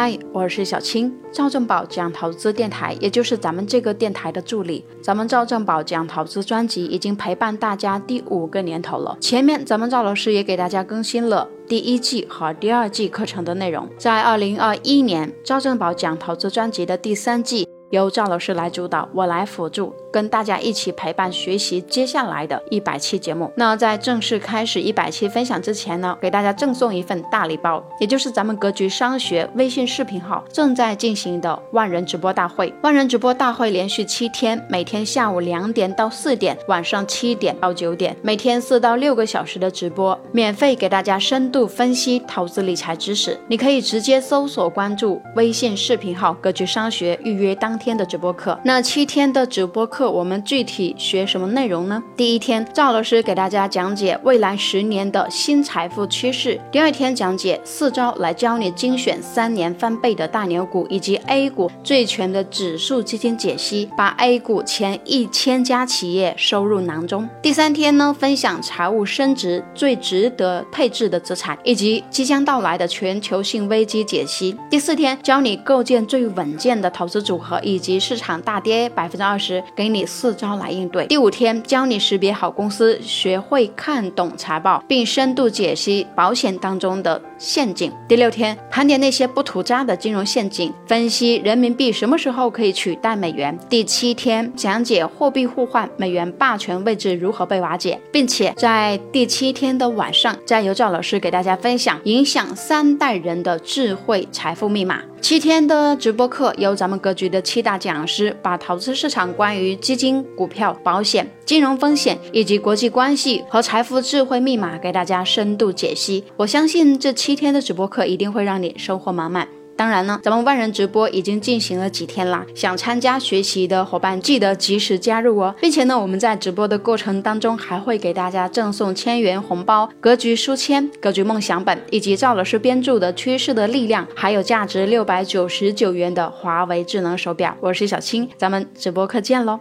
嗨，我是小青，赵正宝讲投资电台，也就是咱们这个电台的助理。咱们赵正宝讲投资专辑已经陪伴大家第五个年头了。前面咱们赵老师也给大家更新了第一季和第二季课程的内容。在二零二一年，赵正宝讲投资专辑的第三季由赵老师来主导，我来辅助。跟大家一起陪伴学习接下来的一百期节目。那在正式开始一百期分享之前呢，给大家赠送一份大礼包，也就是咱们格局商学微信视频号正在进行的万人直播大会。万人直播大会连续七天，每天下午两点到四点，晚上七点到九点，每天四到六个小时的直播，免费给大家深度分析投资理财知识。你可以直接搜索关注微信视频号格局商学，预约当天的直播课。那七天的直播课。我们具体学什么内容呢？第一天，赵老师给大家讲解未来十年的新财富趋势；第二天，讲解四招来教你精选三年翻倍的大牛股，以及 A 股最全的指数基金解析，把 A 股前一千家企业收入囊中。第三天呢，分享财务升值最值得配置的资产，以及即将到来的全球性危机解析。第四天，教你构建最稳健的投资组合，以及市场大跌百分之二十给。你四招来应对。第五天教你识别好公司，学会看懂财报，并深度解析保险当中的陷阱。第六天盘点那些不涂渣的金融陷阱，分析人民币什么时候可以取代美元。第七天讲解货币互换，美元霸权位置如何被瓦解，并且在第七天的晚上，再由赵老师给大家分享影响三代人的智慧财富密码。七天的直播课，由咱们格局的七七大讲师，把投资市场关于基金、股票、保险、金融风险以及国际关系和财富智慧密码给大家深度解析。我相信这七天的直播课一定会让你收获满满。当然呢，咱们万人直播已经进行了几天啦，想参加学习的伙伴记得及时加入哦，并且呢，我们在直播的过程当中还会给大家赠送千元红包、格局书签、格局梦想本，以及赵老师编著的《趋势的力量》，还有价值六百九十九元的华为智能手表。我是小青，咱们直播课见喽。